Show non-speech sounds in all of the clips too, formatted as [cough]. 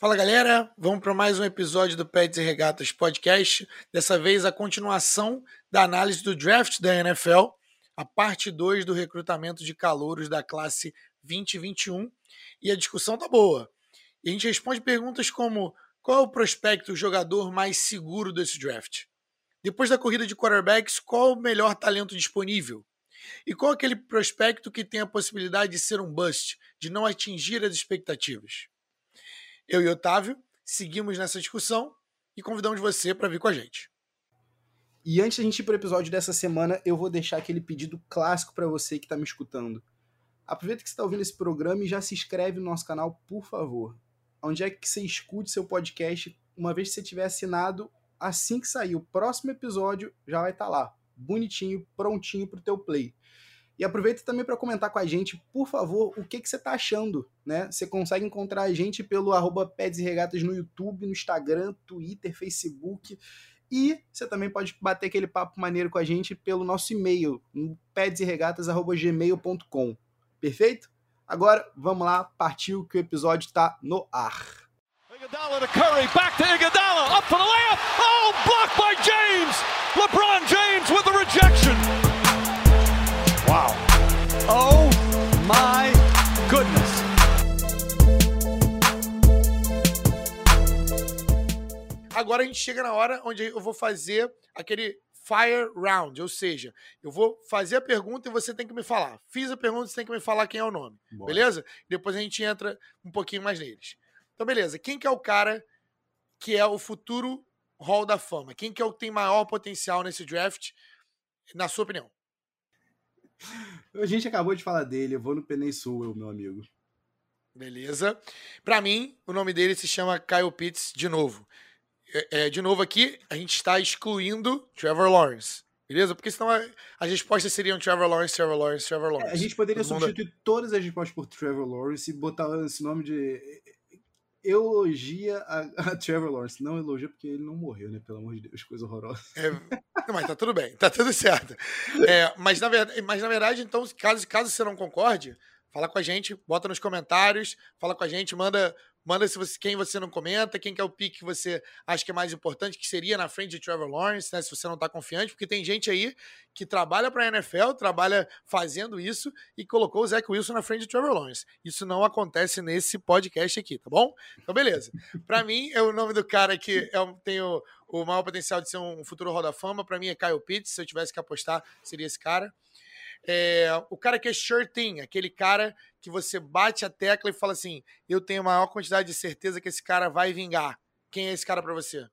Fala galera, vamos para mais um episódio do Pets e Regatas Podcast. Dessa vez a continuação da análise do draft da NFL, a parte 2 do recrutamento de calouros da classe 2021. E a discussão tá boa. E a gente responde perguntas como: qual é o prospecto, jogador mais seguro desse draft? Depois da corrida de quarterbacks, qual o melhor talento disponível? E qual aquele prospecto que tem a possibilidade de ser um bust, de não atingir as expectativas? Eu e Otávio seguimos nessa discussão e convidamos você para vir com a gente. E antes da gente ir para o episódio dessa semana, eu vou deixar aquele pedido clássico para você que está me escutando. Aproveita que você está ouvindo esse programa e já se inscreve no nosso canal, por favor. Onde é que você escute seu podcast, uma vez que você tiver assinado, assim que sair o próximo episódio, já vai estar tá lá, bonitinho, prontinho para o teu play. E aproveita também para comentar com a gente, por favor, o que, que você está achando. Né? Você consegue encontrar a gente pelo arroba Peds e Regatas no YouTube, no Instagram, Twitter, Facebook. E você também pode bater aquele papo maneiro com a gente pelo nosso e-mail, pedsregatas.gmail.com. Perfeito? Agora, vamos lá, partiu que o episódio está no ar. Iguodala to Curry, back to Iguodala, up for the layup. Oh, blocked by James. LeBron James with the rejection. Agora a gente chega na hora onde eu vou fazer aquele fire round, ou seja, eu vou fazer a pergunta e você tem que me falar. Fiz a pergunta, você tem que me falar quem é o nome, Boa. beleza? Depois a gente entra um pouquinho mais neles. Então, beleza. Quem que é o cara que é o futuro Hall da Fama? Quem que é o que tem maior potencial nesse draft, na sua opinião? A gente acabou de falar dele, eu vou no Peninsul, meu amigo. Beleza. Para mim, o nome dele se chama Kyle Pitts de novo. É, é, de novo aqui, a gente está excluindo Trevor Lawrence. Beleza? Porque senão as respostas seriam Trevor Lawrence, Trevor Lawrence, Trevor Lawrence. É, a gente poderia Todo substituir mundo... todas as respostas por Trevor Lawrence e botar esse nome de elogia a, [laughs] a, Trevor Lawrence. Não elogia porque ele não morreu, né? Pelo amor de Deus, coisa horrorosa. É, mas tá tudo bem, tá tudo certo. É, mas, na verdade, mas na verdade, então, caso, caso você não concorde, fala com a gente, bota nos comentários, fala com a gente, manda Manda se você, quem você não comenta, quem que é o pique que você acha que é mais importante, que seria na frente de Trevor Lawrence, né? Se você não está confiante, porque tem gente aí que trabalha para a NFL, trabalha fazendo isso e colocou o Zach Wilson na frente de Trevor Lawrence. Isso não acontece nesse podcast aqui, tá bom? Então, beleza. Para mim, é o nome do cara que é, tem o, o maior potencial de ser um futuro Roda Fama. Para mim é Kyle Pitts. Se eu tivesse que apostar, seria esse cara. É, o cara que é sure thing, aquele cara que você bate a tecla e fala assim: eu tenho a maior quantidade de certeza que esse cara vai vingar. Quem é esse cara para você?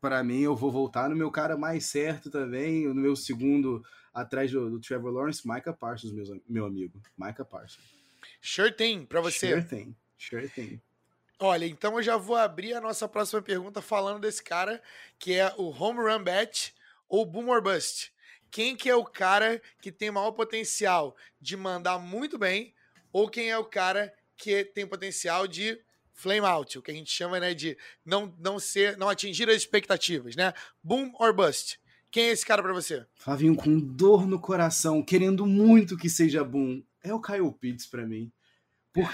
Para mim, eu vou voltar no meu cara mais certo também, no meu segundo atrás do, do Trevor Lawrence, Micah Parsons, meu, meu amigo. Micah Parsons. Sure thing, para você. Sure thing, sure thing. Olha, então eu já vou abrir a nossa próxima pergunta falando desse cara, que é o home run bet ou boom or bust quem que é o cara que tem maior potencial de mandar muito bem ou quem é o cara que tem potencial de flame out, o que a gente chama né, de não, não ser, não atingir as expectativas, né? Boom or bust. Quem é esse cara para você? Flavinho, com dor no coração, querendo muito que seja boom, é o Kyle Pitts para mim. Por...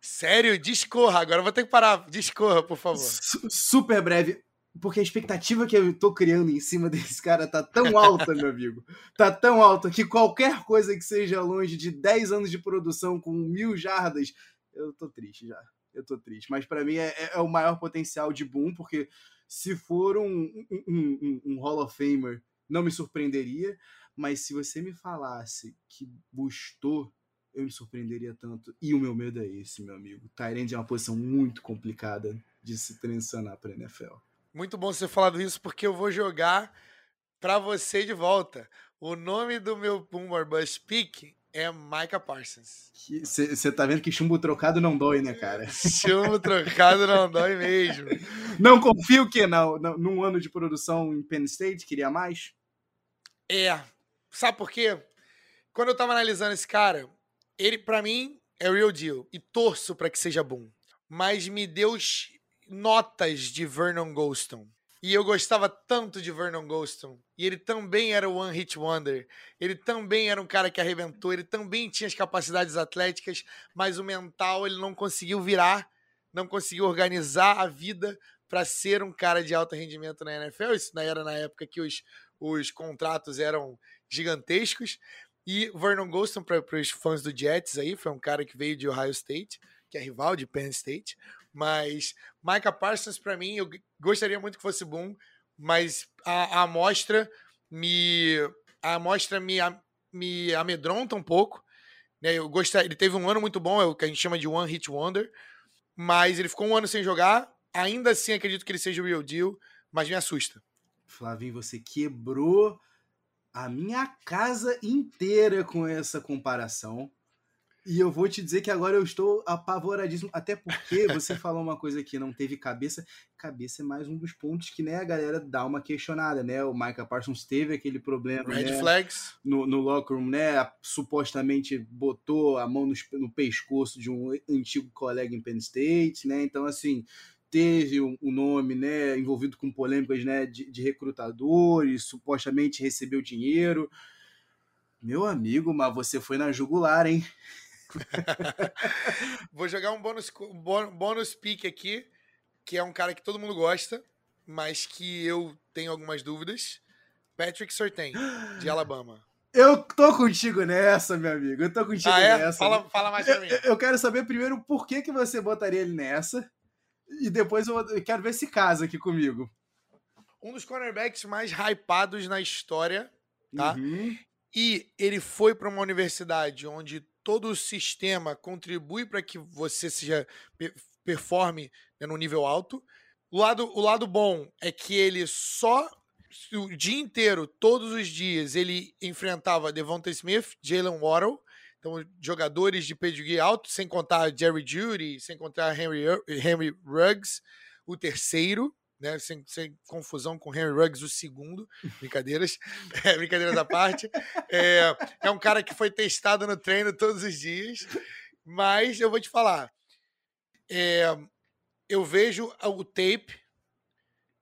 Sério? Discorra, agora vou ter que parar. Discorra, por favor. super breve porque a expectativa que eu tô criando em cima [laughs] desse cara tá tão alta, meu amigo. Tá tão alta que qualquer coisa que seja longe de 10 anos de produção com mil jardas, eu tô triste já. Eu tô triste. Mas para mim é, é, é, o maior potencial de boom, porque se for um, um, um, um Hall of Famer, não me surpreenderia. Mas se você me falasse que bustou, eu me surpreenderia tanto. E o meu medo é esse, meu amigo. Tyrande é uma posição muito complicada de se transicionar para NFL. Muito bom você falado isso, porque eu vou jogar para você de volta. O nome do meu Boomer Bust Pick é Micah Parsons. Você tá vendo que chumbo trocado não dói, né, cara? [laughs] chumbo trocado não dói mesmo. Não confio que não, não, num ano de produção em Penn State queria mais? É. Sabe por quê? Quando eu tava analisando esse cara, ele para mim é real deal e torço para que seja bom. Mas me deu notas de Vernon Gholston. E eu gostava tanto de Vernon Gholston. E ele também era o One Hit Wonder. Ele também era um cara que arrebentou. Ele também tinha as capacidades atléticas, mas o mental ele não conseguiu virar não conseguiu organizar a vida para ser um cara de alto rendimento na NFL. Isso era na época que os, os contratos eram gigantescos. E Vernon Gholston, para os fãs do Jets aí, foi um cara que veio de Ohio State, que é rival de Penn State. Mas Micah Parsons, para mim, eu gostaria muito que fosse bom, mas a, a amostra me a amostra me, me amedronta um pouco. Né? Eu gostei, ele teve um ano muito bom, é o que a gente chama de One Hit Wonder, mas ele ficou um ano sem jogar. Ainda assim, acredito que ele seja o real deal, mas me assusta. Flavinho, você quebrou a minha casa inteira com essa comparação. E eu vou te dizer que agora eu estou apavoradíssimo, até porque você [laughs] falou uma coisa que não teve cabeça. Cabeça é mais um dos pontos que né, a galera dá uma questionada, né? O Micah Parsons teve aquele problema Red né, flags. No, no locker room, né? Supostamente botou a mão no, no pescoço de um antigo colega em Penn State, né? Então, assim, teve o um, nome né, envolvido com polêmicas né, de, de recrutadores, supostamente recebeu dinheiro. Meu amigo, mas você foi na jugular, hein? [laughs] Vou jogar um bônus, bônus pick aqui, que é um cara que todo mundo gosta, mas que eu tenho algumas dúvidas. Patrick Surtain, de [gasps] Alabama. Eu tô contigo nessa, meu amigo. Eu tô contigo ah, é? nessa. Fala, fala mais pra mim. Eu, eu, quero saber primeiro por que, que você botaria ele nessa. E depois eu, eu quero ver se casa aqui comigo. Um dos cornerbacks mais hypados na história, tá? Uhum. E ele foi para uma universidade onde todo o sistema contribui para que você seja performe né, no nível alto. O lado, o lado bom é que ele só o dia inteiro, todos os dias, ele enfrentava Devonta Smith, Jalen Waddle, então jogadores de pedigree alto, sem contar Jerry Judy, sem contar Henry, Henry Ruggs, o terceiro, né? Sem, sem confusão com Henry Ruggs, o segundo. Brincadeiras. [laughs] É, brincadeiras à parte. É, é um cara que foi testado no treino todos os dias. Mas eu vou te falar. É, eu vejo o tape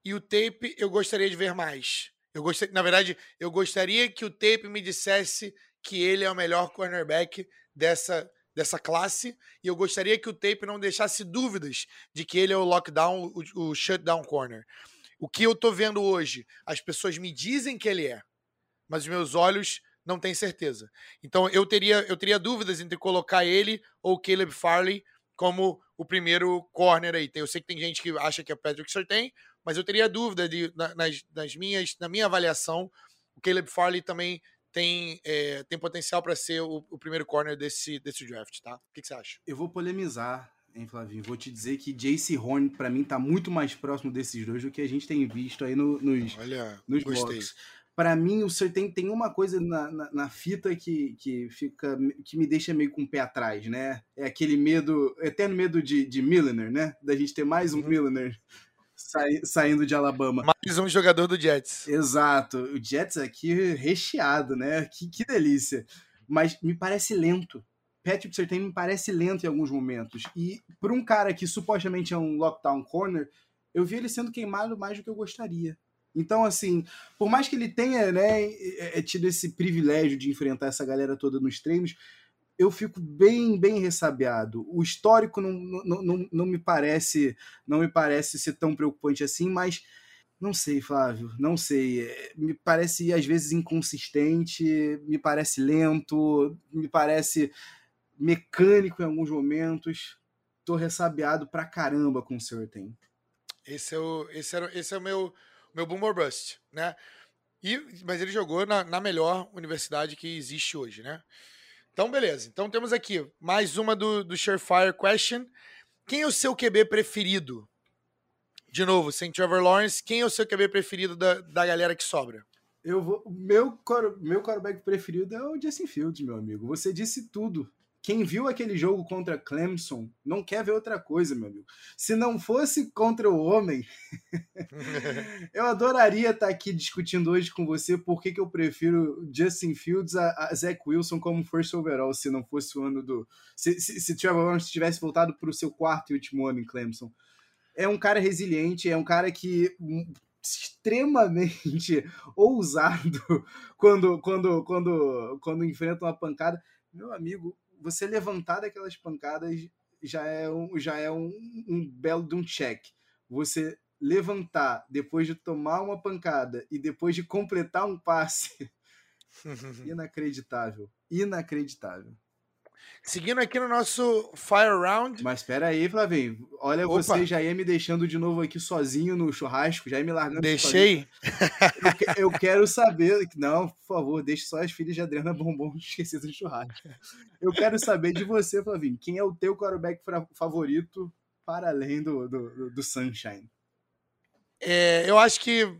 e o tape eu gostaria de ver mais. Eu gostaria, na verdade, eu gostaria que o tape me dissesse que ele é o melhor cornerback dessa dessa classe e eu gostaria que o tape não deixasse dúvidas de que ele é o lockdown, o, o shutdown corner. O que eu tô vendo hoje, as pessoas me dizem que ele é, mas os meus olhos não têm certeza. Então eu teria eu teria dúvidas entre colocar ele ou Caleb Farley como o primeiro corner aí. Eu sei que tem gente que acha que é Patrick Surtain, mas eu teria dúvida de, nas, nas minhas, na minha avaliação, o Caleb Farley também tem, é, tem potencial para ser o, o, primeiro corner desse, desse draft, tá? O que, que, você acha? Eu vou polemizar, hein, Flavinho? Vou te dizer que Jace Horn, para mim, tá muito mais próximo desses dois do que a gente tem visto aí no, nos, Olha, nos gostei. blocos. Para mim, o senhor tem, tem uma coisa na, na, na, fita que, que fica que me deixa meio com o pé atrás, né? É aquele medo, eterno medo de, de Milliner, né? Da gente ter mais um uhum. Milliner saindo de Alabama. Mais um jogador do Jets. Exato. O Jets aqui recheado, né? Que, que delícia. Mas me parece lento. Patrick Surtain me parece lento em alguns momentos. E por um cara que supostamente é um lockdown corner, eu vi ele sendo queimado mais do que eu gostaria. Então, assim, por mais que ele tenha né, é, é, tido esse privilégio de enfrentar essa galera toda nos treinos, eu fico bem, bem ressabiado. O histórico não, não, não, não me parece não me parece ser tão preocupante assim, mas não sei, Flávio, não sei. É, me parece às vezes inconsistente, me parece lento, me parece mecânico em alguns momentos. Tô ressabiado pra caramba com o Certain. Esse é o, esse era, esse é o meu, meu Boomer Bust, né? E, mas ele jogou na, na melhor universidade que existe hoje, né? Então, beleza. Então temos aqui mais uma do, do Surefire Question. Quem é o seu QB preferido? De novo, sem Trevor Lawrence, quem é o seu QB preferido da, da galera que sobra? Eu vou. Meu, meu quarterback preferido é o Justin Fields, meu amigo. Você disse tudo. Quem viu aquele jogo contra Clemson não quer ver outra coisa, meu amigo. Se não fosse contra o homem, [laughs] eu adoraria estar aqui discutindo hoje com você por que, que eu prefiro Justin Fields a, a Zach Wilson como first overall, se não fosse o ano do. Se, se, se Trevor Lawrence tivesse voltado para o seu quarto e último ano em Clemson. É um cara resiliente, é um cara que hum, extremamente [laughs] ousado quando, quando, quando, quando enfrenta uma pancada. Meu amigo, você levantar daquelas pancadas já é um, já é um, um belo de um check. Você levantar depois de tomar uma pancada e depois de completar um passe. [laughs] Inacreditável. Inacreditável. Seguindo aqui no nosso Fire Round. Mas espera aí, Flavinho. Olha, Opa. você já ia me deixando de novo aqui sozinho no churrasco, já ia me largando. Deixei. Eu, eu, quero saber. Não, por favor, deixe só as filhas de Adriana Bombom [laughs] esquecidas do churrasco. Eu quero saber de você, Flavinho. Quem é o teu quarterback favorito para além do, do, do Sunshine? É, eu acho que.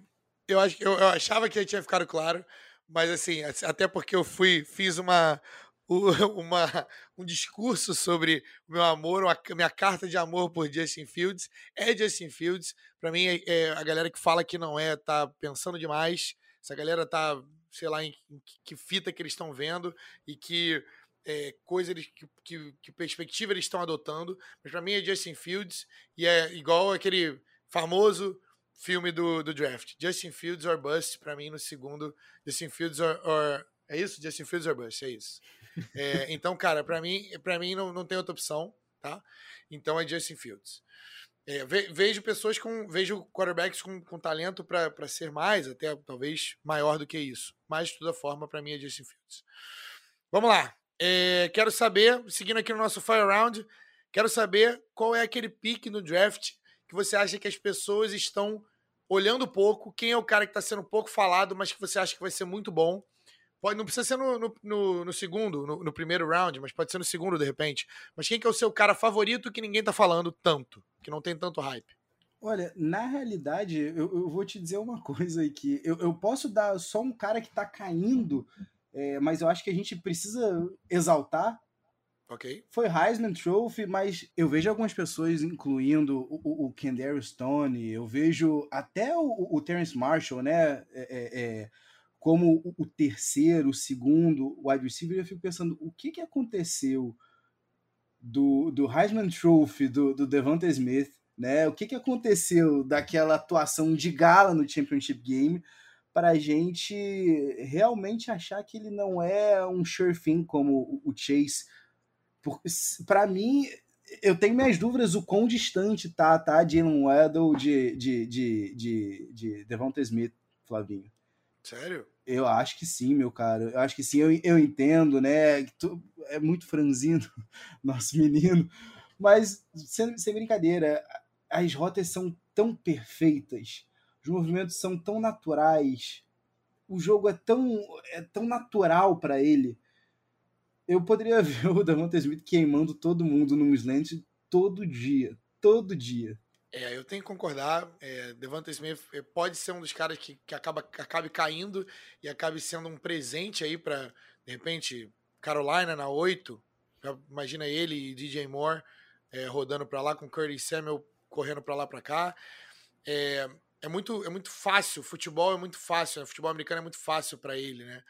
Eu, acho, eu, eu achava que tinha ficado claro, mas assim, até porque eu fui, fiz uma, [laughs] uma, um discurso sobre o meu amor, uma, minha carta de amor por Justin Fields. É Justin Fields. Para mim, é, é, a galera que fala que não é, tá pensando demais. Essa galera tá, sei lá, em, em que fita que eles estão vendo e que é, coisa eles, que, que, que, perspectiva eles estão adotando. Mas para mim é Justin Fields e é igual aquele famoso filme do, do draft. Justin Fields or Bust, para mim, no segundo. Justin Fields or, or, É isso? Justin Fields or Bust, é isso. É, então, cara, para mim, para mim não, não tem outra opção, tá? Então é Justin Fields. É, vejo pessoas com. Vejo quarterbacks com, com talento para ser mais, até talvez maior do que isso. Mas, de toda forma, para mim é Justin Fields. Vamos lá. É, quero saber, seguindo aqui no nosso Fire Round, quero saber qual é aquele pique no draft que você acha que as pessoas estão olhando pouco, quem é o cara que está sendo pouco falado, mas que você acha que vai ser muito bom Pode, não precisa ser no, no, no, no segundo, no, no, primeiro round, mas pode ser no segundo, de repente. Mas quem que é o seu cara favorito que ninguém tá falando tanto, que não tem tanto hype? Olha, na realidade, eu, eu vou te dizer uma [laughs] coisa aí que eu, eu posso dar só um cara que tá caindo, é, mas eu acho que a gente precisa exaltar. Ok. Foi Heisman Trophy, mas eu vejo algumas pessoas incluindo o, o, o Stone, eu vejo até o, o Terence Marshall, né? É, é, é como o terceiro, o segundo wide receiver, eu fico pensando o que, que aconteceu do, do Heisman Trophy do, do Smith, né? O que, que aconteceu daquela atuação de gala no Championship Game para a gente realmente achar que ele não é um sure thing como o Chase. Para mim, eu tenho minhas dúvidas o quão distante tá, tá, Jalen Waddle de, de, de, de, de Smith, Flavinho. Sério? Eu acho que sim, meu cara. Eu acho que sim, eu, eu entendo, né? É muito franzino, [laughs] nosso menino. Mas, sem, sem brincadeira, as rotas são tão perfeitas, os movimentos são tão naturais, o jogo é tão, é tão natural para ele. Eu poderia [laughs] ver o Davante Smith queimando todo mundo no slant todo dia, todo dia. É, eu tenho que concordar. É, Devante Smith é, pode ser um dos caras que, que acaba, acabe caindo e acabe sendo um presente aí para, de repente, Carolina na 8. Imagina ele e DJ Moore é, rodando para lá com Curtis Samuel correndo para lá para cá. É, é, muito, é muito fácil. Futebol é muito fácil. Né? Futebol americano é muito fácil para ele, né?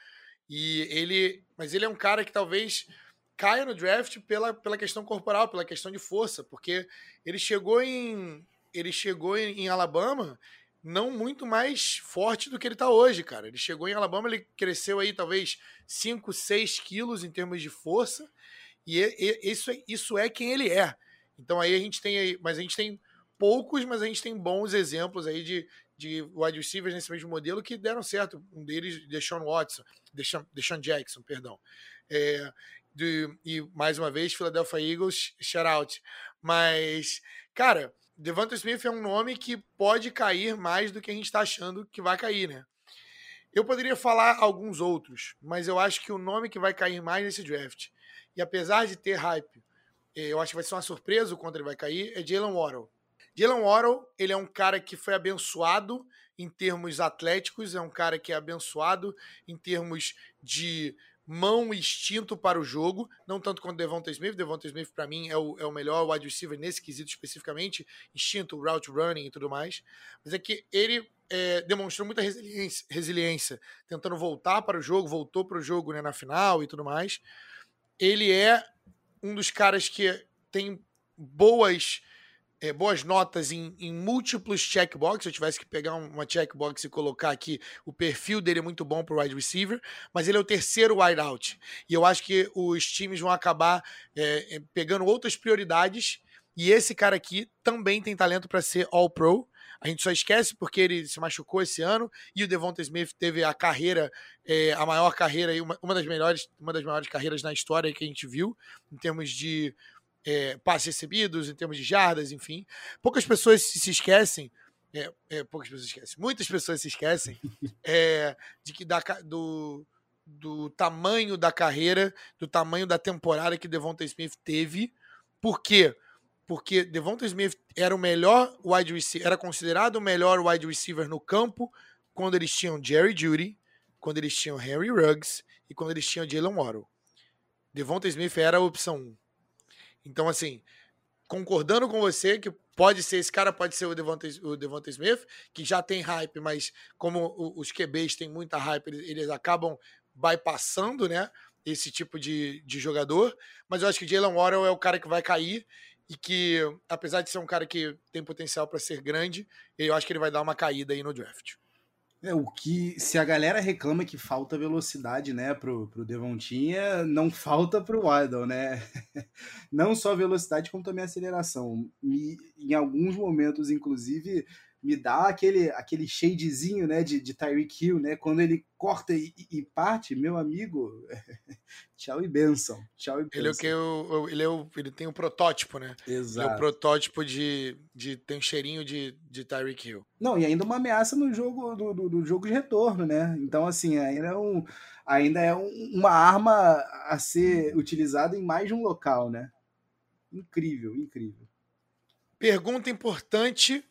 E ele, mas ele é um cara que talvez caia no draft pela, pela questão corporal, pela questão de força, porque ele chegou em ele chegou em, Alabama não muito mais forte do que ele está hoje, cara. Ele chegou em Alabama, ele cresceu aí talvez 5, 6 quilos em termos de força, e, e isso, é, isso é quem ele é. Então aí a gente tem aí, mas a gente tem poucos, mas a gente tem bons exemplos aí de, de wide receivers nesse mesmo modelo que deram certo. Um deles, Deshaun Watson, Deshaun, Deshaun Jackson, perdão. É, de, e mais uma vez, Philadelphia Eagles, shout out. Mas, cara, Devonta Smith é um nome que pode cair mais do que a gente está achando que vai cair, né? Eu poderia falar alguns outros, mas eu acho que o nome que vai cair mais nesse draft, e apesar de ter hype, eh, eu acho que vai ser uma surpresa o quanto ele vai cair, é Jalen Waddle. Jalen Waddle, ele é um cara que foi abençoado em termos atléticos, é um cara que é abençoado em termos de mão instinto para o jogo, não tanto quanto Devonta Smith. Devonta Smith, para mim, é o, é o melhor wide receiver nesse quesito especificamente, instinto, route running e tudo mais. Mas é que ele é, demonstrou muita resiliência, resiliência, tentando voltar para o jogo, voltou para o jogo né, na final e tudo mais. Ele é um dos caras que tem boas é, boas notas em, em múltiplos checkbox. Se eu tivesse que pegar uma checkbox e colocar aqui, o perfil dele é muito bom para o wide receiver, mas ele é o terceiro wide out. E eu acho que os times vão acabar é, pegando outras prioridades. E esse cara aqui também tem talento para ser All-Pro. A gente só esquece porque ele se machucou esse ano e o Devonta Smith teve a carreira, é, a maior carreira, uma, uma das melhores, uma das maiores carreiras na história que a gente viu, em termos de é, passes recebidos, em termos de jardas, enfim. Poucas pessoas se esquecem, é, é, poucas pessoas esquecem, muitas pessoas se esquecem [laughs] é, de que da, do, do tamanho da carreira, do tamanho da temporada que Devonta Smith teve. Por quê? Porque Devonta Smith era o melhor wide receiver, era considerado o melhor wide receiver no campo quando eles tinham Jerry Judy, quando eles tinham Harry Ruggs e quando eles tinham Jalen Waddle. Devonta Smith era a opção 1. Então, assim, concordando com você que pode ser, esse cara pode ser o Devonta, o Devonta Smith, que já tem hype, mas como os QBs têm muita hype, eles, eles acabam bypassando, né, esse tipo de, de jogador. Mas eu acho que Jalen Waddle é o cara que vai cair e que, apesar de ser um cara que tem potencial para ser grande, eu acho que ele vai dar uma caída aí no draft. É, o que, se a galera reclama que falta velocidade, né, pro, pro Devontinha, não falta pro Waddle, né? [laughs] Não só velocidade, como também aceleração. E, em alguns momentos, inclusive, me dá aquele, aquele shadezinho, né, de, de Tyreek Hill, né, quando ele corta e, e parte, meu amigo, [laughs] tchau e benção, tchau e benção. Ele, é o que eu, ele, é o, ele tem um protótipo, né? Exato. Ele é o protótipo de, de tem um cheirinho de, de Tyreek Hill. Não, e ainda uma ameaça no jogo do, do, do jogo de retorno, né? Então, assim, ainda é, um, ainda é um, uma arma a ser utilizada em mais de um local, né? Incrível, incrível. Pergunta importante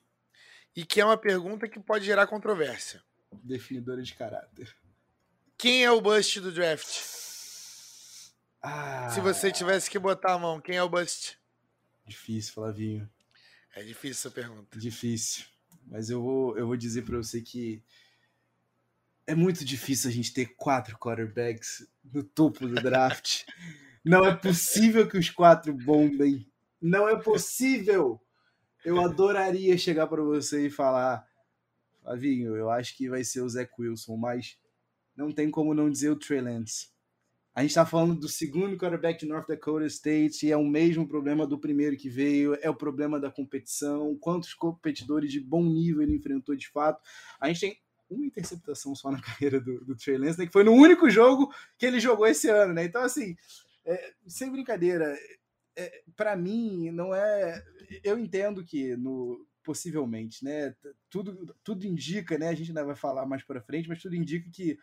e que é uma pergunta que pode gerar controvérsia. Definidora de caráter. Quem é o bust do draft? Ah, Se você tivesse que botar a mão, quem é o bust? Difícil, Flavinho. É difícil essa pergunta. Difícil. Mas eu vou, eu vou dizer para você que é muito difícil a gente ter quatro quarterbacks no topo do draft. [laughs] Não é possível que os quatro bombem. Não é possível. Eu adoraria chegar para você e falar, Flavinho, eu acho que vai ser o Zach Wilson, mas não tem como não dizer o Trey Lance. A gente está falando do segundo quarterback de North Dakota State e é o mesmo problema do primeiro que veio, é o problema da competição, quantos competidores de bom nível ele enfrentou de fato. A gente tem uma interceptação só na [laughs] carreira do, do Trey Lance, né, que foi no único jogo que ele jogou esse ano, né? Então, assim, é, sem brincadeira, é, para mim, não é eu entendo que no possivelmente, né? Tudo, tudo indica, né? A gente ainda vai falar mais para frente, mas tudo indica que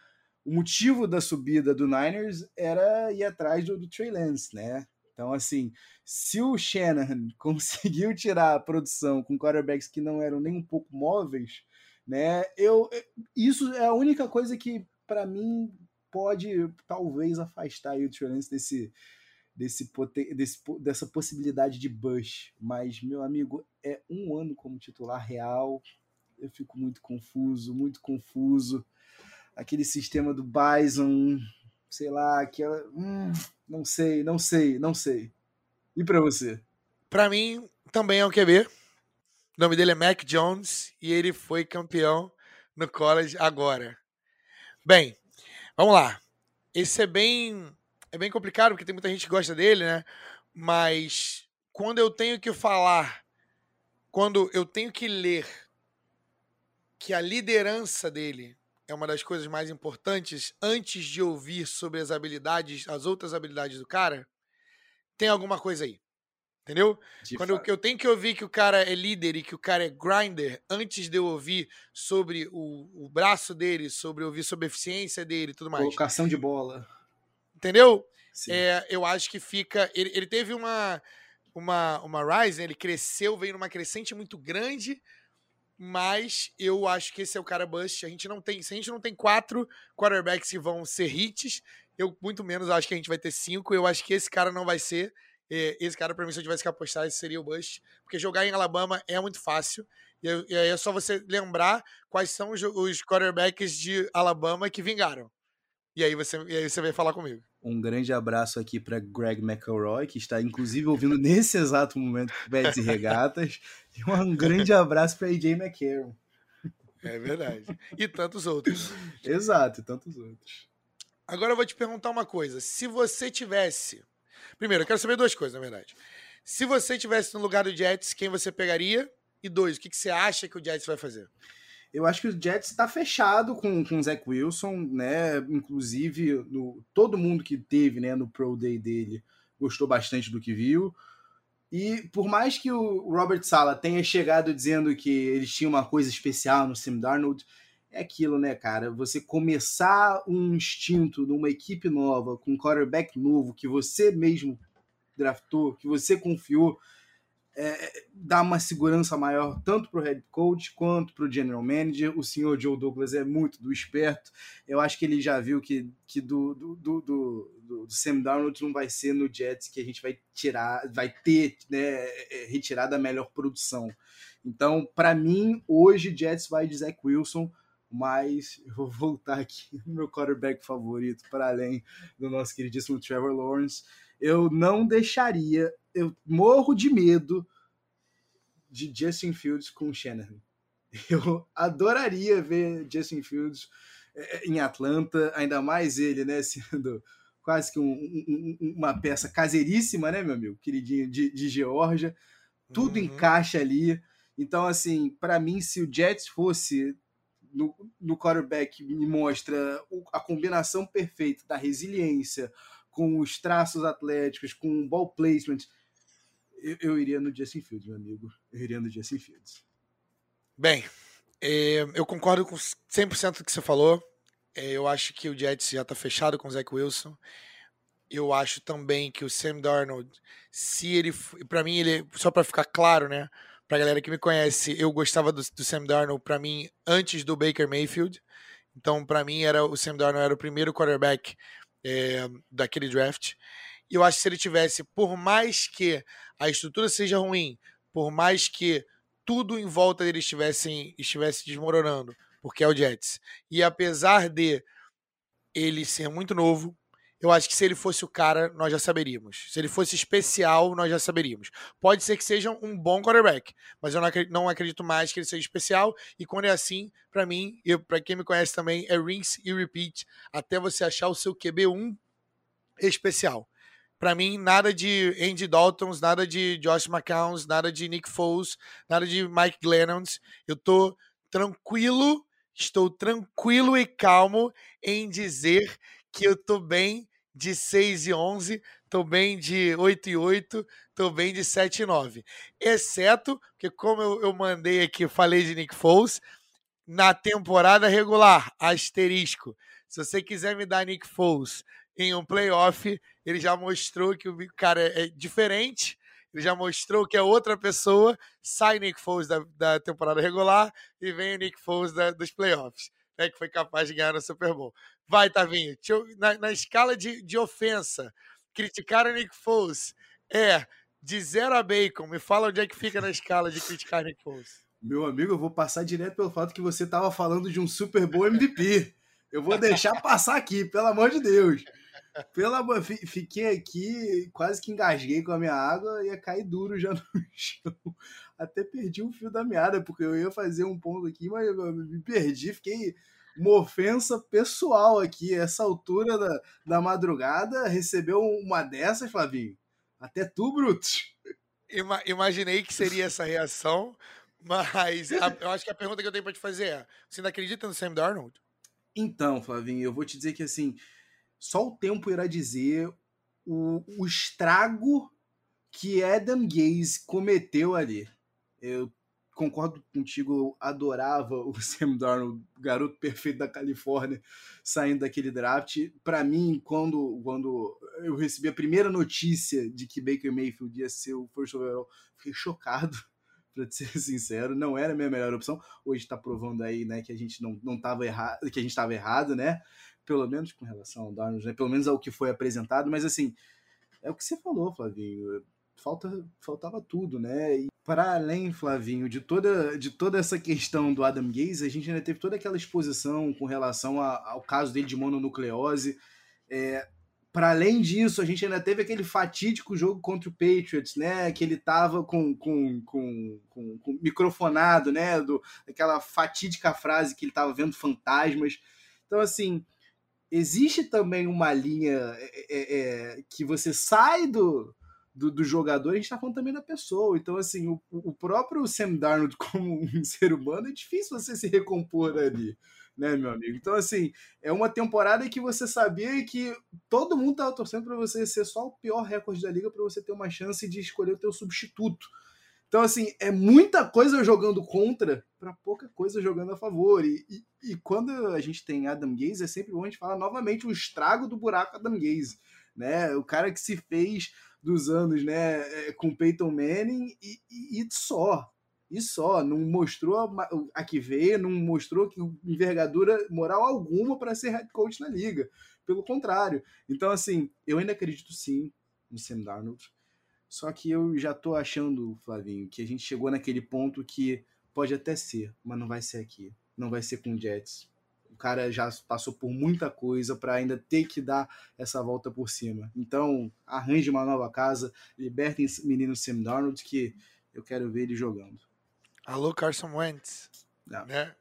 o motivo da subida do Niners era ir atrás do, do Trey Lance, né? Então, assim, se o Shanahan [laughs] conseguiu tirar a produção com quarterbacks que não eram nem um pouco móveis, né? Eu, isso é a única coisa que, para mim, pode talvez afastar o Trey Lance desse, desse, desse, dessa possibilidade de Bush. Mas, meu amigo, é um ano como titular real. Eu fico muito confuso, muito confuso. Aquele sistema do Bison, sei lá, aquela. Hum, não sei, não sei, não sei. E para você? Para mim, também é um QB. O nome dele é Mac Jones e ele foi campeão no college agora. Bem, vamos lá. Esse é bem é bem complicado, porque tem muita gente que gosta dele, né? Mas quando eu tenho que falar, quando eu tenho que ler que a liderança dele é uma das coisas mais importantes antes de ouvir sobre as habilidades, as outras habilidades do cara, tem alguma coisa aí. Entendeu? De Quando eu, eu, tenho que ouvir que o cara é líder e que o cara é grinder, antes de eu ouvir sobre o, o braço dele, sobre ouvir sobre a eficiência dele e tudo mais. Colocação de bola. Entendeu? É, eu acho que fica. Ele, ele teve uma, uma, uma rise, né? ele cresceu, veio numa crescente muito grande, mas eu acho que esse é o cara bust. A gente não tem, se a gente não tem quatro quarterbacks que vão ser hits, eu muito menos acho que a gente vai ter cinco. Eu acho que esse cara não vai ser. É, esse cara, pra mim, se eu tivesse que apostar, esse seria o bust. Porque jogar em Alabama é muito fácil. E aí é só você lembrar quais são os, quarterbacks de Alabama que vingaram. E aí você, e aí você vai falar comigo. Um grande abraço aqui para Greg McElroy, que está inclusive ouvindo [laughs] nesse exato momento Beds e Regatas. E um grande abraço para AJ McCarron. É verdade. E tantos outros. Exato, e tantos outros. Agora eu vou te perguntar uma coisa. Se você tivesse. Primeiro, eu quero saber duas coisas, na verdade. Se você tivesse no lugar do Jets, quem você pegaria? E dois, o que, que você acha que o Jets vai fazer? Eu acho que o Jets está fechado com, com o Zach Wilson, né? Inclusive, no, todo mundo que teve né, no Pro Day dele gostou bastante do que viu. E por mais que o Robert Sala tenha chegado dizendo que eles tinham uma coisa especial no Sam Darnold, é aquilo, né, cara? Você começar um instinto numa equipe nova, com um quarterback novo, que você mesmo draftou, que você confiou, é, dá uma segurança maior tanto para o head coach quanto para o general manager. O senhor Joe Douglas é muito do esperto. Eu acho que ele já viu que, que do, do, do, do, do Sam Darnold não vai ser no Jets que a gente vai tirar, vai ter né, é, retirada a melhor produção. Então, para mim, hoje Jets vai de Zach Wilson mas eu vou voltar aqui no [laughs] meu quarterback favorito, para além do nosso queridíssimo Trevor Lawrence. Eu não deixaria, eu morro de medo de Justin Fields com Shanahan. [laughs] Eu adoraria ver Justin Fields eh, em Atlanta, ainda mais ele, né, [laughs] sendo quase que um, um, uma peça caseiríssima, né, meu amigo, queridinho de, de Geórgia. Tudo uhum. encaixa ali. Então, assim, para mim, se o Jets fosse no, no quarterback me mostra a combinação perfeita da resiliência com os traços atléticos, com o ball placement, eu, eu, iria no Justin Fields, meu amigo. Eu iria no Justin Fields. Bem, é, eu concordo com 100% do que você falou. É, eu acho que o Jets já está fechado com o Zach Wilson. Eu acho também que o Sam Darnold, se ele, para mim, ele, só para ficar claro, né? Pra galera que me conhece, eu gostava do, do Sam Darnold, para mim, antes do Baker Mayfield. Então, para mim, era o Sam Darnold era o primeiro quarterback é, daquele draft. E eu acho que se ele tivesse, por mais que a estrutura seja ruim, por mais que tudo em volta dele estivesse, estivesse desmoronando, porque é o Jets, e apesar de ele ser muito novo, eu acho que se ele fosse o cara, nós já saberíamos. Se ele fosse especial, nós já saberíamos. Pode ser que seja um bom quarterback, mas eu não acredito, não acredito mais que ele seja especial. E quando é assim, para mim, e para quem me conhece também, é rinse e repeat até você achar o seu QB1 especial. Para mim, nada de Andy Daltons, nada de Josh McCowns, nada de Nick Foles, nada de Mike Glennons. Eu tô tranquilo, estou tranquilo e calmo em dizer que eu tô bem de 6 e 11, tô bem de 8 e 8, tô bem de 7 e 9. Exceto que, como eu, eu mandei aqui, falei de Nick Foles, na temporada regular, asterisco. Se você quiser me dar Nick Foles em um playoff, ele já mostrou que o cara é, é diferente, ele já mostrou que é outra pessoa, sai Nick Foles da, da temporada regular e vem o Nick Foles da, dos playoffs, né, que foi capaz de ganhar no Super Bowl. Vai, Tavinho. Na, na escala de, de ofensa, criticar o Nick Foles é de zero a bacon. Me fala onde é que fica na escala de criticar Nick Foles. Meu amigo, eu vou passar direto pelo fato que você estava falando de um Super Bowl MVP. Eu vou deixar passar aqui, pelo amor de Deus. Pelo amor, fiquei aqui, quase que engasguei com a minha água, ia cair duro já [laughs] no chão. Até perdi o fio da meada, porque eu ia fazer um ponto aqui, mas eu me perdi, fiquei uma ofensa pessoal aqui. Essa altura da, da madrugada, recebeu uma dessas, Flavinho? Até tu, Brutus. Ima imaginei que seria essa reação, mas a, eu acho que a pergunta que eu tenho para te fazer é: você ainda acredita no Sam Darnold? Então, Flavinho, eu vou te dizer que assim, só o tempo irá dizer o, o estrago que Adam Gaze cometeu ali. Eu concordo contigo, eu adorava o [laughs] Sam Darnold, garoto perfeito da Califórnia, saindo daquele draft. Para mim, quando, quando eu recebi a primeira notícia de que Baker Mayfield ia ser o first overall, fiquei chocado, [laughs] para ser sincero, não era a minha melhor opção. Hoje está provando aí, né, que a gente não, não tava errado, que a gente estava errado, né? Pelo menos com relação ao Darnold, né? Pelo menos ao que foi apresentado, mas assim, é o que você falou, Flavinho falta, faltava tudo, né? E para além, Flavinho, de toda, de toda essa questão do Adam Gaze, a gente ainda teve toda aquela exposição com relação a, ao caso dele de mononucleose. É, para além disso, a gente ainda teve aquele fatídico jogo contra o Patriots, né? Que ele tava com, com, com, com, com microfonado, né? Do, aquela fatídica frase que ele tava vendo fantasmas. Então, assim, existe também uma linha é, é, é que você sai do, do, do, jogador, a gente está falando também da pessoa. Então, assim, o, o próprio Sam Darnold, [laughs] como um ser humano, é difícil você se recompor ali, né, meu amigo? Então, assim, é uma temporada que você sabia que todo mundo estava torcendo para você ser só o pior recorde da liga para você ter uma chance de escolher o teu substituto. Então, assim, é muita coisa jogando contra para pouca coisa jogando a favor. E, e, e, quando a gente tem Adam Gaze, é sempre bom a gente falar novamente o estrago do buraco Adam Gaze. Né? O cara que se fez dos anos, né, é, com Peyton Manning e, e, e só. E só, não mostrou a, a, que veio, não mostrou que envergadura moral alguma para ser head coach na liga. Pelo contrário. Então, assim, eu ainda acredito sim no Sam Darnold. Só que eu já tô achando, Flavinho, que a gente chegou naquele ponto que pode até ser, mas não vai ser aqui. Não vai ser com o Jets o cara já passou por muita coisa para ainda ter que dar essa volta por cima. Então, arranje uma nova casa, libertem esse menino Sam Darnold, que eu quero ver ele jogando. Alô, Carson Wentz. Não. Né?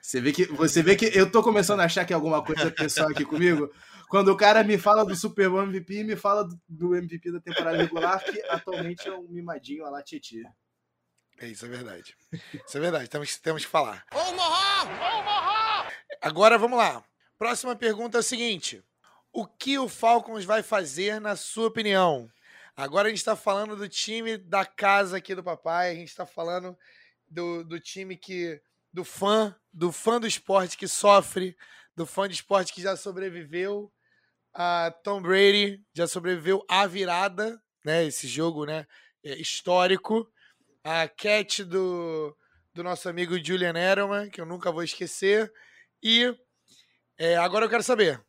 Você vê, que, você vê que eu tô começando a achar que é alguma coisa pessoal aqui comigo. Quando o cara me fala do Super Bowl MVP e me fala do, MVP da temporada regular, que atualmente é um mimadinho a la. É, isso é verdade. Isso é verdade. Temos, temos que falar. Omaha! Omaha! Agora vamos lá. Próxima pergunta é a seguinte: O que o Falcons vai fazer, na sua opinião? Agora a gente está falando do time da casa aqui do papai, a gente está falando do, do time que. Do fã, do fã do esporte que sofre, do fã de esporte que já sobreviveu. A Tom Brady já sobreviveu à virada, né? Esse jogo, né? É, histórico a cat do, do nosso amigo Julian Edelman, que eu nunca vou esquecer. E é, agora eu quero saber: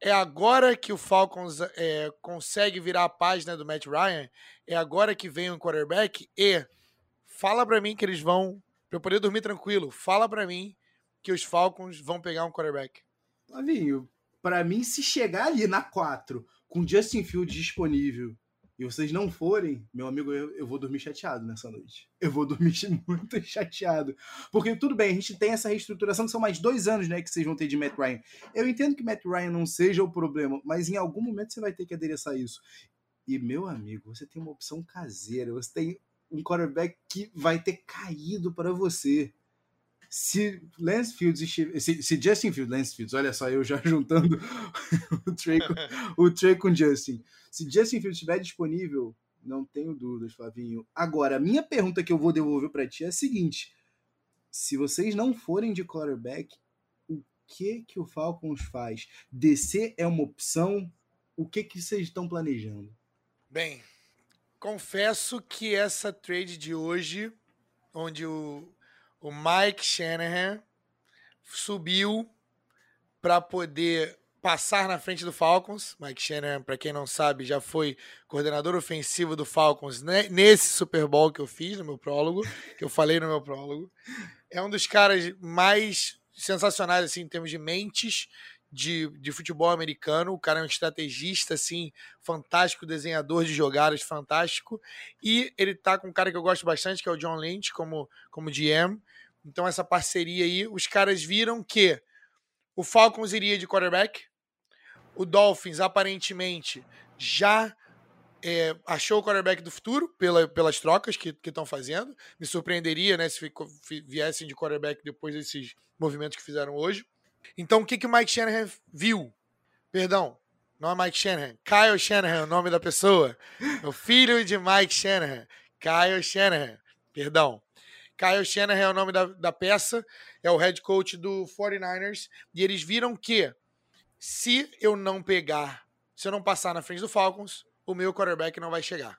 é agora que o Falcons é, consegue virar a página do Matt Ryan? É agora que vem um quarterback? E fala para mim que eles vão, para eu poder dormir tranquilo, fala para mim que os Falcons vão pegar um quarterback. Flavinho, para mim, se chegar ali na 4 com Justin Fields disponível e vocês não forem, meu amigo, eu, eu vou dormir chateado nessa noite. Eu vou dormir [laughs] muito chateado. Porque tudo bem, a gente tem essa reestruturação que são mais dois anos, né, que vocês vão ter de Matt Ryan. Eu entendo que Matt Ryan não seja o problema, mas em algum momento você vai ter que adereçar isso. E, meu amigo, você tem uma opção caseira, você tem um quarterback que vai ter caído para você se Lance Fields se, se Justin Fields, Lance Fields, olha só, eu já [laughs] juntando o Trey com, o Trey com Justin. Se Justin Fields estiver disponível, não tenho dúvidas, Flavinho. Agora, a minha pergunta que eu vou devolver para ti é a seguinte: se vocês não forem de quarterback, o que que o Falcons faz? Descer é uma opção? O que que vocês estão planejando? Bem, confesso que essa trade de hoje, onde o o Mike Shanahan subiu para poder passar na frente do Falcons. Mike Shanahan, para quem não sabe, já foi coordenador ofensivo do Falcons nesse Super Bowl que eu fiz no meu prólogo, que eu falei no meu prólogo. É um dos caras mais sensacionais assim em termos de mentes de, de futebol americano. O cara é um estrategista, assim, fantástico, desenhador de jogadas, fantástico. E ele tá com um cara que eu gosto bastante, que é o John Lynch, como, como GM. Então, essa parceria aí, os caras viram que o Falcons iria de quarterback. O Dolphins, aparentemente, já é, achou o quarterback do futuro pela, pelas trocas que estão fazendo. Me surpreenderia né, se viessem de quarterback depois desses movimentos que fizeram hoje. Então, o que, que o Mike Shanahan viu? Perdão, não é Mike Shanahan. Kyle Shanahan é o nome da pessoa. É o filho de Mike Shanahan. Kyle Shanahan. Perdão. Kyle Shanahan é o nome da, da peça. É o head coach do 49ers. E eles viram que se eu não pegar, se eu não passar na frente do Falcons, o meu quarterback não vai chegar.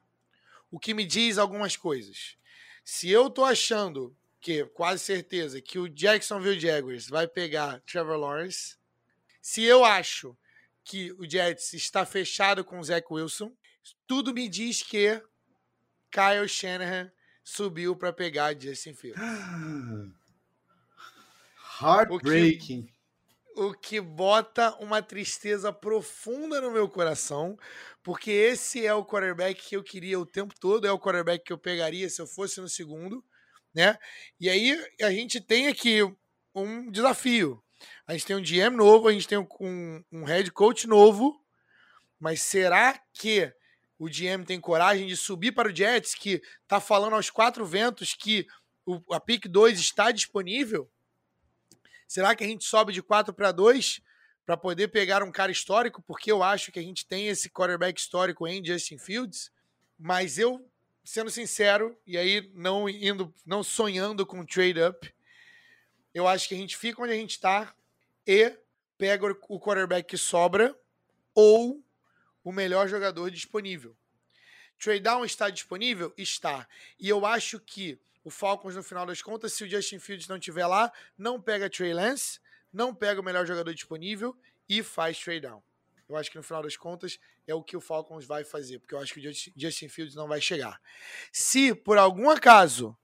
O que me diz algumas coisas. Se eu tô achando que quase certeza que o Jacksonville Jaguars vai pegar Trevor Lawrence. Se eu acho que o Jets está fechado com o Zach Wilson, tudo me diz que Kyle Shanahan subiu para pegar Justin Fields. [gasps] Heartbreaking. o que bota uma tristeza profunda no meu coração, porque esse é o quarterback que eu queria o tempo todo, é o quarterback que eu pegaria se eu fosse no segundo, né? E aí a gente tem aqui um desafio. A gente tem um GM novo, a gente tem um, um head coach novo, mas será que o GM tem coragem de subir para o Jets, que está falando aos quatro ventos que o, a pick 2 está disponível? Será que a gente sobe de 4 para 2 para poder pegar um cara histórico? Porque eu acho que a gente tem esse quarterback histórico em Justin Fields. Mas eu, sendo sincero, e aí não indo, não sonhando com trade up, eu acho que a gente fica onde a gente está e pega o quarterback que sobra ou o melhor jogador disponível. Trade down está disponível? Está. E eu acho que o Falcons, no final das contas, se o Justin Fields não estiver lá, não pega Trey Lance, não pega o melhor jogador disponível e faz trade down. Eu acho que no final das contas é o que o Falcons vai fazer, porque eu acho que o Justin Fields não vai chegar. Se por algum acaso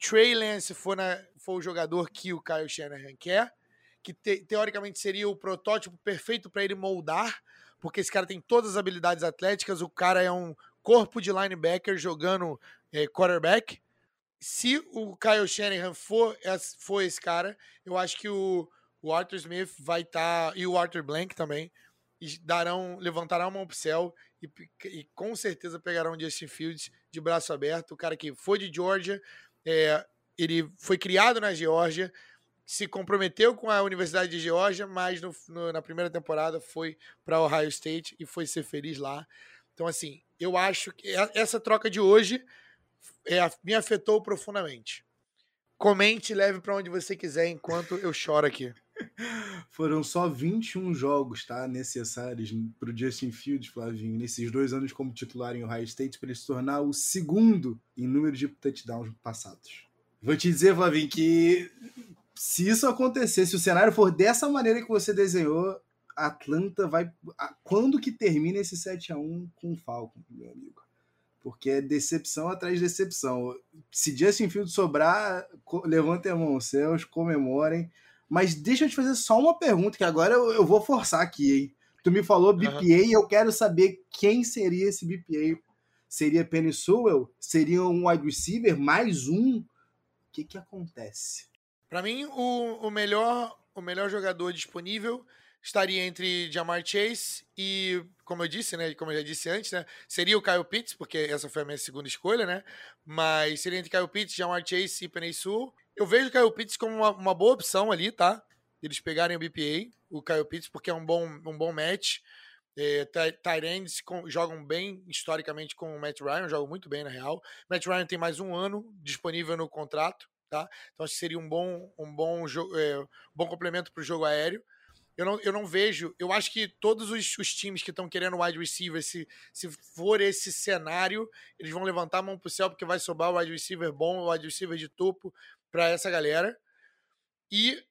Trey Lance for, na, for o jogador que o Kyle Shanahan quer, que te, teoricamente seria o protótipo perfeito para ele moldar, porque esse cara tem todas as habilidades atléticas, o cara é um corpo de linebacker jogando é, quarterback se o Kyle Shanahan for, for esse cara, eu acho que o, o Arthur Smith vai estar, tá, e o Arthur Blank também, darão, levantarão uma upsell e, e, com certeza pegarão Justin Fields de braço aberto, o cara que foi de Georgia, é, ele foi criado na Geórgia, se comprometeu com a Universidade de Geórgia, mas no, no, na primeira temporada foi para Ohio State e foi ser feliz lá. Então, assim, eu acho que essa troca de hoje é, me afetou profundamente. Comente e leve para onde você quiser enquanto eu choro aqui. Foram só 21 jogos, tá? Necessários para o Justin Fields, Flavinho, nesses dois anos como titular em Ohio State, para ele se tornar o segundo em número de touchdowns passados. Vou te dizer, Flavinho, que se isso acontecer, se o cenário for dessa maneira que você desenhou, Atlanta vai. Quando que termina esse 7 a 1 com o Falcon, meu amigo? porque é decepção atrás de decepção. Se Justin Fields sobrar, levantem a mão céus, comemorem. Mas deixa eu te fazer só uma pergunta, que agora eu, eu vou forçar aqui, hein? Tu me falou BPA uhum. e eu quero saber quem seria esse BPA. Seria Penny Sewell? Seria um wide receiver? Mais um? O que que acontece? Para mim, o, o, melhor, o melhor jogador disponível estaria entre Jamar Chase e, como eu disse, né, como eu já disse antes, né, seria o Kyle Pitts, porque essa foi a minha segunda escolha, né, mas seria entre Kyle Pitts, Jamar Chase e Penny Sul. Eu vejo o Kyle Pitts como uma, uma, boa opção ali, tá? Eles pegarem o BPA, o Kyle Pitts, porque é um bom, um bom match. É, Tyrands jogam bem historicamente com o Matt Ryan, jogam muito bem na real. Matt Ryan tem mais um ano disponível no contrato, tá? Então acho que seria um bom, um bom, é, bom complemento para o jogo aéreo. Eu não, eu não vejo. Eu acho que todos os, os times que estão querendo wide receiver, se, se for esse cenário, eles vão levantar a mão pro céu porque vai sobrar o wide receiver bom, o wide receiver de topo para essa galera. E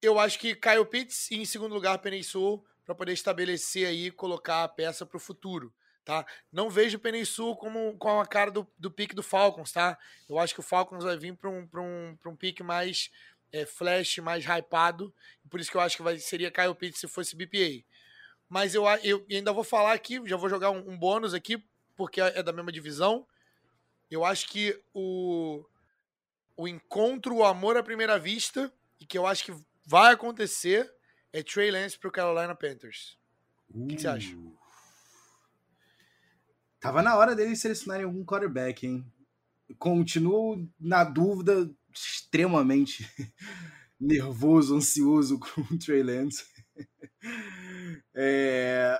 eu acho que Kyle Pitts e em segundo lugar Penny Sul para poder estabelecer aí, colocar a peça para o futuro. Tá? Não vejo o Penny Sul como com a cara do, do pique do Falcons, tá? Eu acho que o Falcons vai vir para um, um, um pique mais é, flash mais hypado. Por isso que eu acho que vai, seria Kyle Pitts se fosse BPA. Mas eu, eu ainda vou falar aqui, já vou jogar um, um bônus aqui, porque é, é da mesma divisão. Eu acho que o, o encontro, o amor à primeira vista, e que eu acho que vai acontecer, é Trey Lance para o Carolina Panthers. O que, que, você acha? Uh. Tava na hora deles selecionarem algum quarterback, hein? Continuo na dúvida extremamente [laughs] nervoso, ansioso com o Trey Lance. É,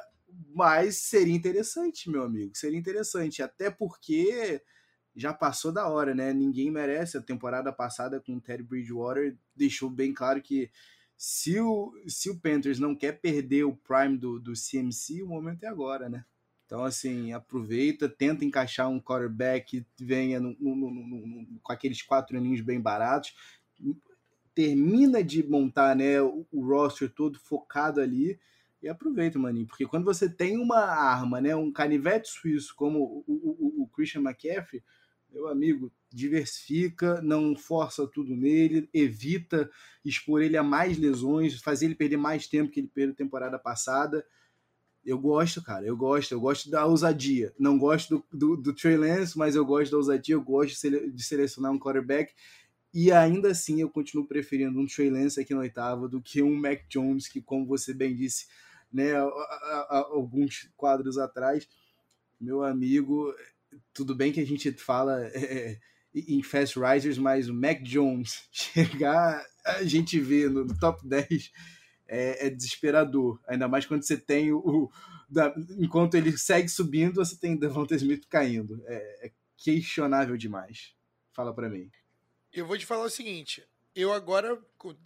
mas seria interessante, meu amigo. Seria interessante. Até porque já passou da hora, né? Ninguém merece. A temporada passada com o Teddy Bridgewater deixou bem claro que se o, se o Panthers não quer perder o prime do, do CMC, o momento é agora, né? Então, assim, aproveita, tenta encaixar um quarterback que venha no, no, no, com aqueles quatro aninhos bem baratos, termina de montar né, o, o, roster todo focado ali e aproveita, maninho, porque quando você tem uma arma, né, um canivete suíço como o, o, o Christian McCaffrey, Meu amigo, diversifica, não força tudo nele, evita expor ele a mais lesões, fazer ele perder mais tempo que ele perdeu temporada passada. Eu gosto, cara, eu gosto, eu gosto da ousadia. Não gosto do, do, do Trey Lance, mas eu gosto da ousadia, eu gosto de, sele, de selecionar um quarterback. E ainda assim eu continuo preferindo um Trey Lance aqui na oitava do que um Mac Jones, que, como você bem disse, né, alguns quadros atrás, meu amigo, tudo bem que a gente fala é, em Fast Risers, mas o Mac Jones [laughs] chegar, a gente vê no, no top 10 é, é, desesperador. Ainda mais quando você tem o. o da, enquanto ele segue subindo, você tem Devonta Smith caindo. É, é questionável demais. Fala para mim. Eu vou te falar o seguinte. Eu agora,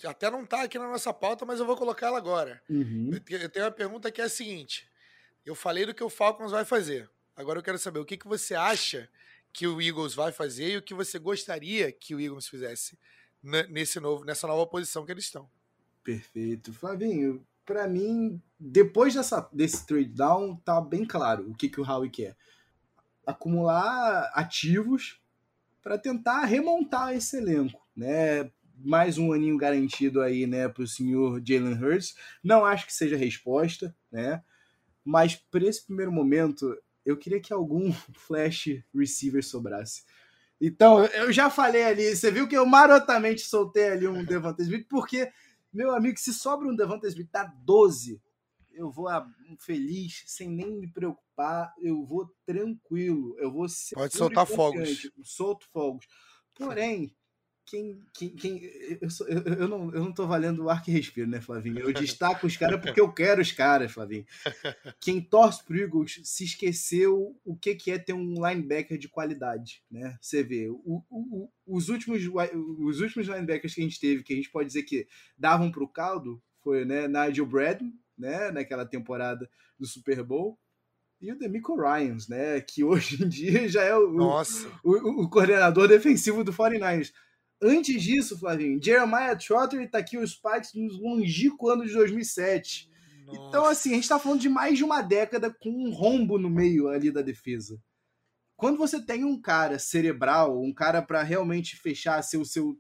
até não tá aqui na nossa pauta, mas eu vou colocar ela agora. Uhum. Eu tenho uma pergunta que é a seguinte. Eu falei do que o Falcons vai fazer. Agora eu quero saber o que, que você acha que o Eagles vai fazer e o que você gostaria que o Eagles fizesse nesse novo, nessa nova posição que eles estão. Perfeito. Flavinho, para mim, depois dessa, desse trade down, tá bem claro o que, que o Howie quer. Acumular ativos para tentar remontar esse elenco, né? Mais um aninho garantido aí, né, para o senhor Jalen Hurts. Não acho que seja a resposta, né? Mas para esse primeiro momento, eu queria que algum [laughs] flash receiver sobrasse. Então, eu já falei ali, você viu que eu marotamente soltei ali um [laughs] Devonta Smith, porque, meu amigo, se sobra um Devonta Smith, dá 12, eu vou feliz, sem nem me preocupar, eu vou tranquilo, eu vou Pode soltar fogos. Solto fogos. Porém, quem, quem, quem eu, sou, eu, eu, não, eu não tô valendo o ar que respiro, né, Flavinho? Eu destaco os caras porque eu quero os caras, Flavinho. Quem torce pro Eagles se esqueceu o que, que é ter um linebacker de qualidade, né? Você vê, o, o, os, últimos, os últimos linebackers que a gente teve, que a gente pode dizer que davam pro caldo, foi né, Nigel Bradley, né, naquela temporada do Super Bowl, e o Demico Ryans, né, que hoje em dia já é o, o, o, o coordenador defensivo do 49ers. Antes disso, Flavinho, Jeremiah Trotter e tá aqui os Spikes nos longínquo ano de 2007. Nossa. Então, assim, a gente tá falando de mais de uma década com um rombo no meio ali da defesa. Quando você tem um cara cerebral, um cara para realmente fechar seu, seu,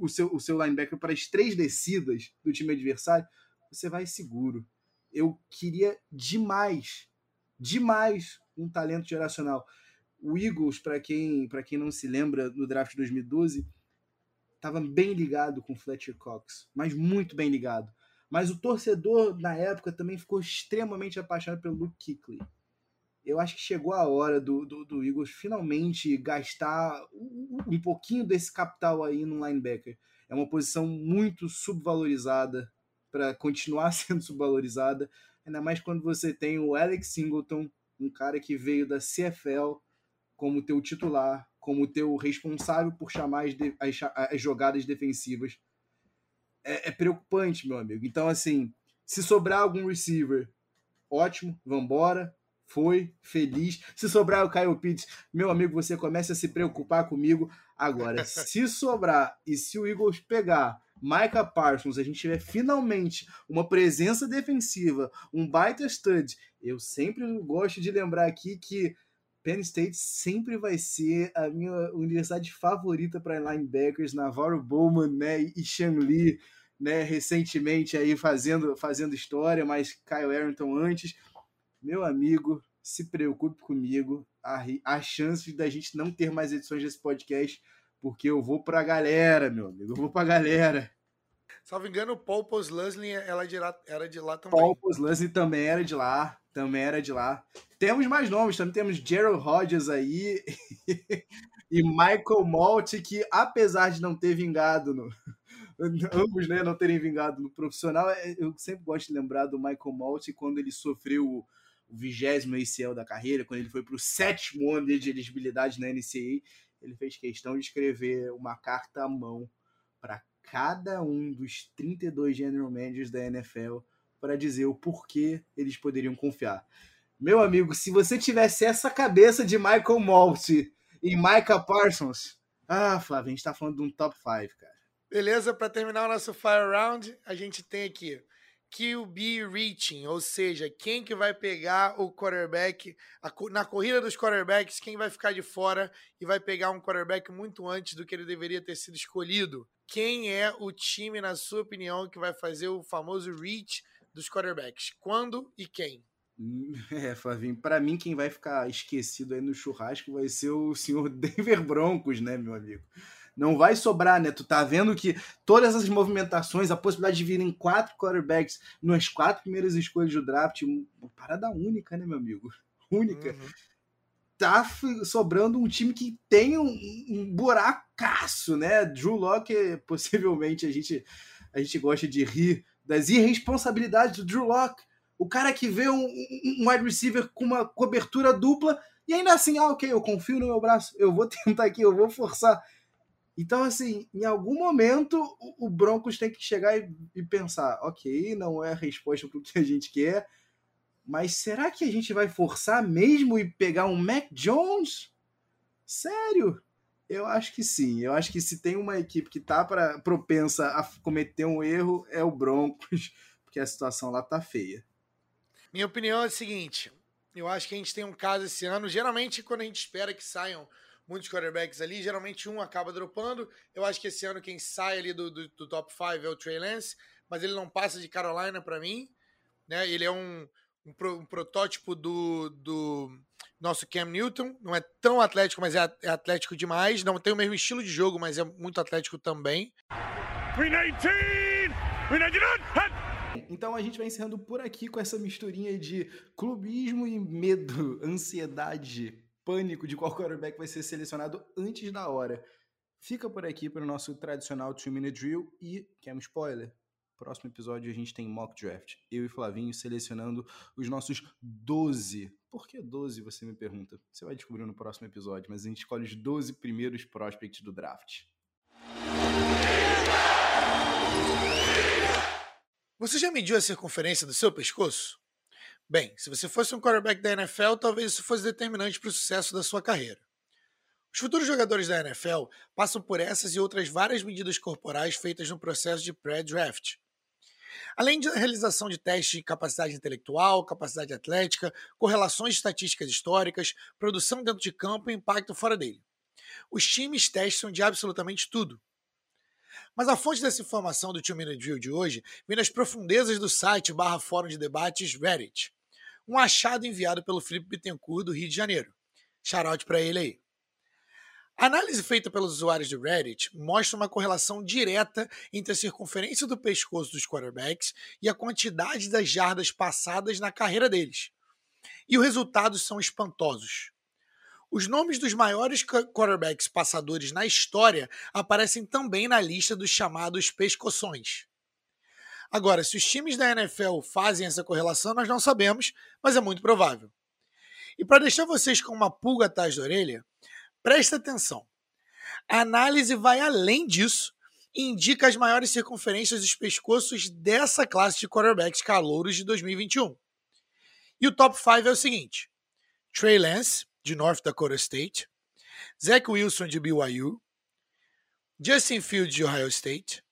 o, seu, o seu linebacker para as três descidas do time adversário, você vai seguro. Eu queria demais, demais um talento geracional. O Eagles, para quem, quem não se lembra, no draft de 2012, estava bem ligado com Fletcher Cox, mas muito bem ligado. Mas o torcedor na época também ficou extremamente apaixonado pelo Luke Kuechly. Eu acho que chegou a hora do, do, do Eagles finalmente gastar um pouquinho desse capital aí no linebacker. É uma posição muito subvalorizada para continuar [laughs] sendo subvalorizada, ainda mais quando você tem o Alex Singleton, um cara que veio da CFL como teu titular, como teu responsável por chamar as, de, as, as jogadas defensivas. É, é, preocupante, meu amigo. Então, assim, se sobrar algum receiver, ótimo, vambora. Foi, feliz. Se sobrar o Kyle Pitts, meu amigo, você começa a se preocupar comigo. Agora, [laughs] se sobrar e se o Eagles pegar Micah Parsons, a gente tiver finalmente uma presença defensiva, um baita stud, eu sempre gosto de lembrar aqui que Penn State sempre vai ser a minha universidade favorita para linebackers, Navarro Bowman, né, e Sean Lee, né, recentemente aí fazendo, fazendo história, mas Kyle Arrington antes. Meu amigo, se preocupe comigo, a, chance da gente não ter mais edições desse podcast, porque eu vou para a galera, meu amigo, eu vou para a galera. Salvo engano, o Paul Poslusley ela era de lá também. Paul Poslusley também era de lá também era de lá. Temos mais nomes, também temos Gerald Rogers aí [laughs] e Michael Malt, que apesar de não ter vingado no, [laughs] ambos né, não terem vingado no profissional, é, eu sempre gosto de lembrar do Michael Malt quando ele sofreu o vigésimo ACL da carreira, quando ele foi para o sétimo ano de elegibilidade na NCAA, ele fez questão de escrever uma carta à mão para cada um dos 32 general managers da NFL para dizer o porquê eles poderiam confiar. Meu amigo, se você tivesse essa cabeça de Michael Malt e Micah Parsons, ah, Flávio, a gente está falando de um top 5, cara. Beleza, para terminar o nosso Fire Round, a gente tem aqui QB reaching, ou seja, quem que vai pegar o quarterback a, na corrida dos quarterbacks, quem vai ficar de fora e vai pegar um quarterback muito antes do que ele deveria ter sido escolhido. Quem é o time, na sua opinião, que vai fazer o famoso reach dos quarterbacks? Quando e quem? [laughs] É, Flavinho, para mim quem vai ficar esquecido aí no churrasco vai ser o senhor [laughs] Denver Broncos, né, meu amigo? Não vai sobrar, né? Tu tá vendo que todas essas movimentações, a possibilidade de virem quatro quarterbacks nas quatro primeiras escolhas do draft, uma parada única, né, meu amigo? [laughs] Única. Uhum. Tá sobrando um time que tem um, um buracaço, né? Drew Locke, possivelmente, a gente, a gente gosta de rir das irresponsabilidades do Drew Locke. O cara que vê um, um wide receiver com uma cobertura dupla e ainda assim, ah, ok, eu confio no meu braço, eu vou [laughs] tentar aqui, eu vou forçar. Então, assim, em algum momento o Broncos tem que chegar e, e pensar: ok, não é a resposta para o que a gente quer, mas será que a gente vai forçar mesmo e pegar um Mac Jones? Sério? Eu acho que sim. Eu acho que se tem uma equipe que tá para propensa a cometer um erro, é o Broncos, [laughs] porque a situação lá tá feia. Minha opinião é a seguinte: eu acho que a gente tem um caso esse ano. Geralmente, quando a gente espera que saiam muitos quarterbacks ali, geralmente um acaba dropando. Eu acho que esse ano quem sai ali do, do, do top 5 é o Trey Lance, mas ele não passa de Carolina para mim. Né? Ele é um, um, pro, um, protótipo do, do nosso Cam Newton. Não é tão atlético, mas é, é atlético demais. Não tem o mesmo estilo de jogo, mas é muito atlético também. 319! 319! Então a gente vai encerrando por aqui com essa misturinha de clubismo e medo, [laughs] ansiedade, pânico de qual quarterback vai ser selecionado antes da hora. Fica por aqui para o nosso tradicional 2-minute drill e, um spoiler? Próximo episódio a gente tem mock draft. Eu e Flavinho selecionando os nossos 12. Por que 12, você me pergunta? Você vai descobrir no próximo episódio, mas a gente escolhe os 12 primeiros prospects do draft. Você já mediu a circunferência do seu pescoço? Bem, se você fosse um quarterback da NFL, talvez isso fosse determinante para o sucesso da sua carreira. Os futuros jogadores da NFL passam por essas e outras várias medidas corporais feitas no processo de pré-draft. Além da realização de testes de capacidade intelectual, capacidade atlética, correlações estatísticas históricas, produção dentro de campo e impacto fora dele. Os times testam de absolutamente tudo. Mas a fonte dessa informação do Two Minute Drill de hoje vem das profundezas do site barra fórum de debates Reddit. Um achado enviado pelo Felipe Bittencourt do Rio de Janeiro. Shoutout para ele aí. A análise feita pelos usuários do Reddit mostra uma correlação direta entre a circunferência do pescoço dos quarterbacks e a quantidade das jardas passadas na carreira deles. E os resultados são espantosos. Os nomes dos maiores quarterbacks passadores na história aparecem também na lista dos chamados pescoções. Agora, se os times da NFL fazem essa correlação, nós não sabemos, mas é muito provável. E para deixar vocês com uma pulga atrás da orelha, presta atenção. A análise vai além disso e indica as maiores circunferências dos pescoços dessa classe de quarterbacks calouros de 2021. E o top 5 é o seguinte: Trey Lance, de North Dakota State, Zach Wilson, de BYU, Justin Fields, de Ohio State,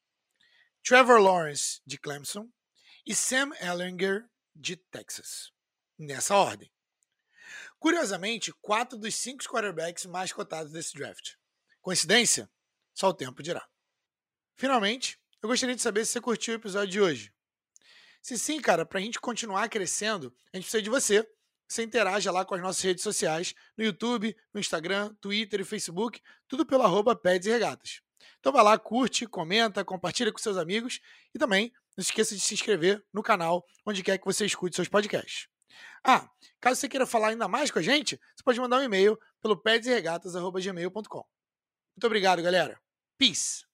Trevor Lawrence, de Clemson, e Sam Ellinger, de Texas. Nessa ordem. Curiosamente, quatro dos cinco quarterbacks mais cotados desse draft. Coincidência? Só o tempo dirá. Finalmente, eu gostaria de saber se você curtiu o episódio de hoje. Se sim, cara, para a gente continuar crescendo, a gente precisa de você você interaja lá com as nossas redes sociais, no YouTube, no Instagram, Twitter e Facebook, tudo pelo arroba Peds e Regatas. Então vai lá, curte, comenta, compartilha com seus amigos e também não esqueça de se inscrever no canal onde quer que você escute seus podcasts. Ah, caso você queira falar ainda mais com a gente, você pode mandar um e-mail pelo pedsregatas.gmail.com. Muito obrigado, galera. Peace!